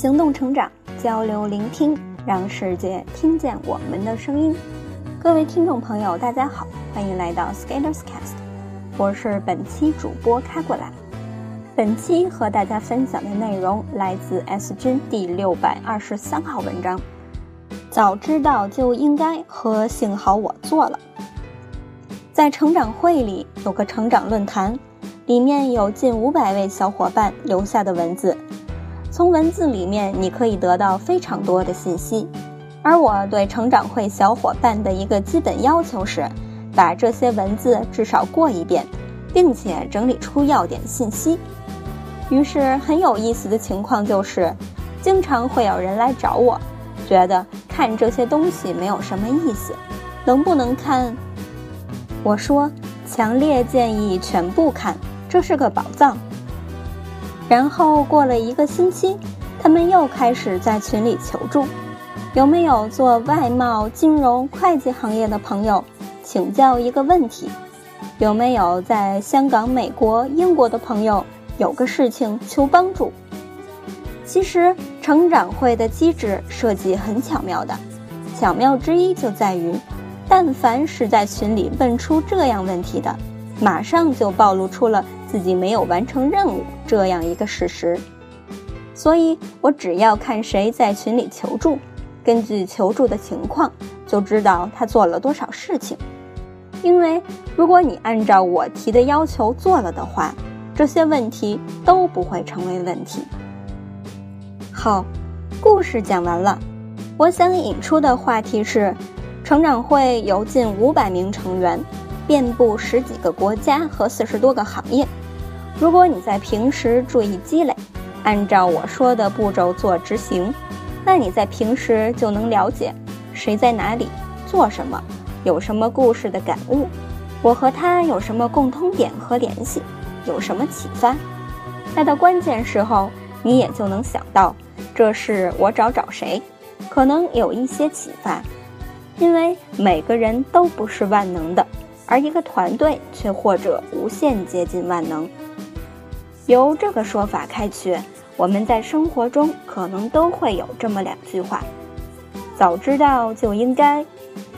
行动成长，交流聆听，让世界听见我们的声音。各位听众朋友，大家好，欢迎来到 Skaters Cast，我是本期主播开过来。本期和大家分享的内容来自 S 君第六百二十三号文章。早知道就应该和幸好我做了。在成长会里有个成长论坛，里面有近五百位小伙伴留下的文字。从文字里面，你可以得到非常多的信息。而我对成长会小伙伴的一个基本要求是，把这些文字至少过一遍，并且整理出要点信息。于是很有意思的情况就是，经常会有人来找我，觉得看这些东西没有什么意思，能不能看？我说，强烈建议全部看，这是个宝藏。然后过了一个星期，他们又开始在群里求助：有没有做外贸、金融、会计行业的朋友请教一个问题？有没有在香港、美国、英国的朋友有个事情求帮助？其实成长会的机制设计很巧妙的，巧妙之一就在于，但凡是在群里问出这样问题的，马上就暴露出了。自己没有完成任务这样一个事实，所以我只要看谁在群里求助，根据求助的情况就知道他做了多少事情。因为如果你按照我提的要求做了的话，这些问题都不会成为问题。好，故事讲完了，我想引出的话题是，成长会有近五百名成员，遍布十几个国家和四十多个行业。如果你在平时注意积累，按照我说的步骤做执行，那你在平时就能了解谁在哪里做什么，有什么故事的感悟，我和他有什么共通点和联系，有什么启发。那到关键时候，你也就能想到，这是我找找谁，可能有一些启发。因为每个人都不是万能的，而一个团队却或者无限接近万能。由这个说法开去，我们在生活中可能都会有这么两句话：早知道就应该。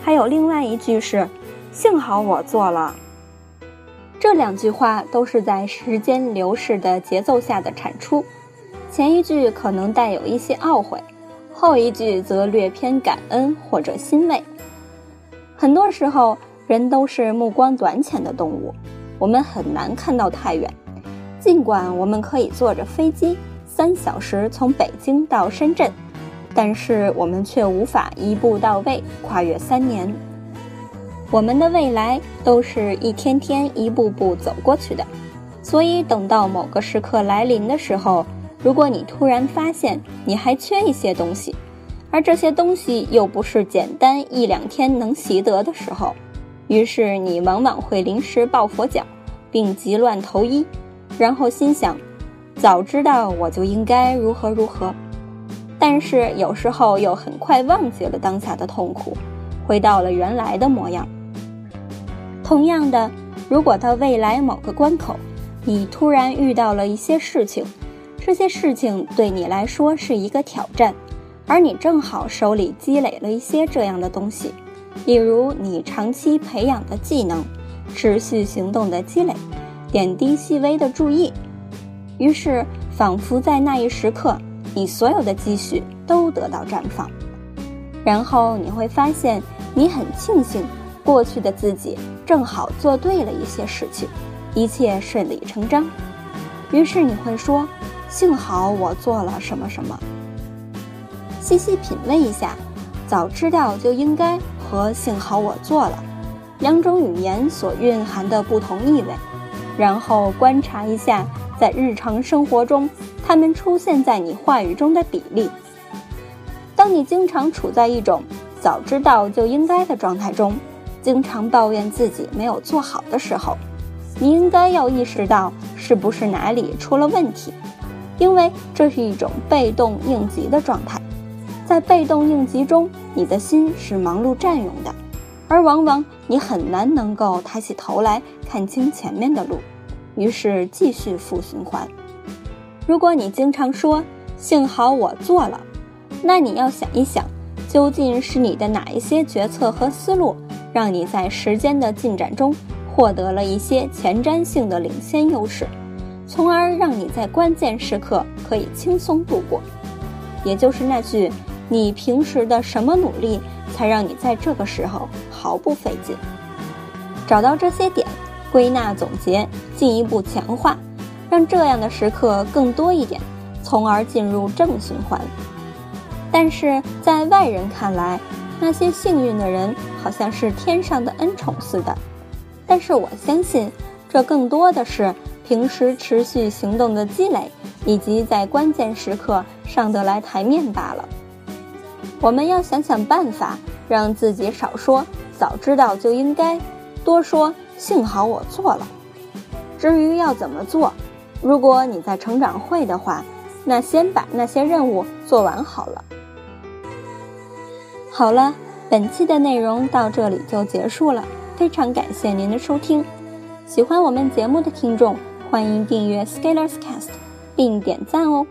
还有另外一句是：幸好我做了。这两句话都是在时间流逝的节奏下的产出。前一句可能带有一些懊悔，后一句则略偏感恩或者欣慰。很多时候，人都是目光短浅的动物，我们很难看到太远。尽管我们可以坐着飞机三小时从北京到深圳，但是我们却无法一步到位跨越三年。我们的未来都是一天天、一步步走过去的，所以等到某个时刻来临的时候，如果你突然发现你还缺一些东西，而这些东西又不是简单一两天能习得的时候，于是你往往会临时抱佛脚，并急乱投医。然后心想，早知道我就应该如何如何，但是有时候又很快忘记了当下的痛苦，回到了原来的模样。同样的，如果到未来某个关口，你突然遇到了一些事情，这些事情对你来说是一个挑战，而你正好手里积累了一些这样的东西，比如你长期培养的技能，持续行动的积累。点滴细微的注意，于是仿佛在那一时刻，你所有的积蓄都得到绽放。然后你会发现，你很庆幸过去的自己正好做对了一些事情，一切顺理成章。于是你会说：“幸好我做了什么什么。”细细品味一下，早知道就应该和幸好我做了两种语言所蕴含的不同意味。然后观察一下，在日常生活中，它们出现在你话语中的比例。当你经常处在一种早知道就应该的状态中，经常抱怨自己没有做好的时候，你应该要意识到是不是哪里出了问题，因为这是一种被动应急的状态。在被动应急中，你的心是忙碌占用的。而往往你很难能够抬起头来看清前面的路，于是继续负循环。如果你经常说幸好我做了。那你要想一想，究竟是你的哪一些决策和思路，让你在时间的进展中获得了一些前瞻性的领先优势，从而让你在关键时刻可以轻松度过。也就是那句：“你平时的什么努力，才让你在这个时候毫不费劲？”找到这些点，归纳总结，进一步强化，让这样的时刻更多一点，从而进入正循环。但是在外人看来，那些幸运的人好像是天上的恩宠似的。但是我相信，这更多的是平时持续行动的积累，以及在关键时刻上得来台面罢了。我们要想想办法，让自己少说“早知道就应该”。多说，幸好我做了。至于要怎么做，如果你在成长会的话，那先把那些任务做完好了。好了，本期的内容到这里就结束了，非常感谢您的收听。喜欢我们节目的听众，欢迎订阅 Scalerscast，并点赞哦。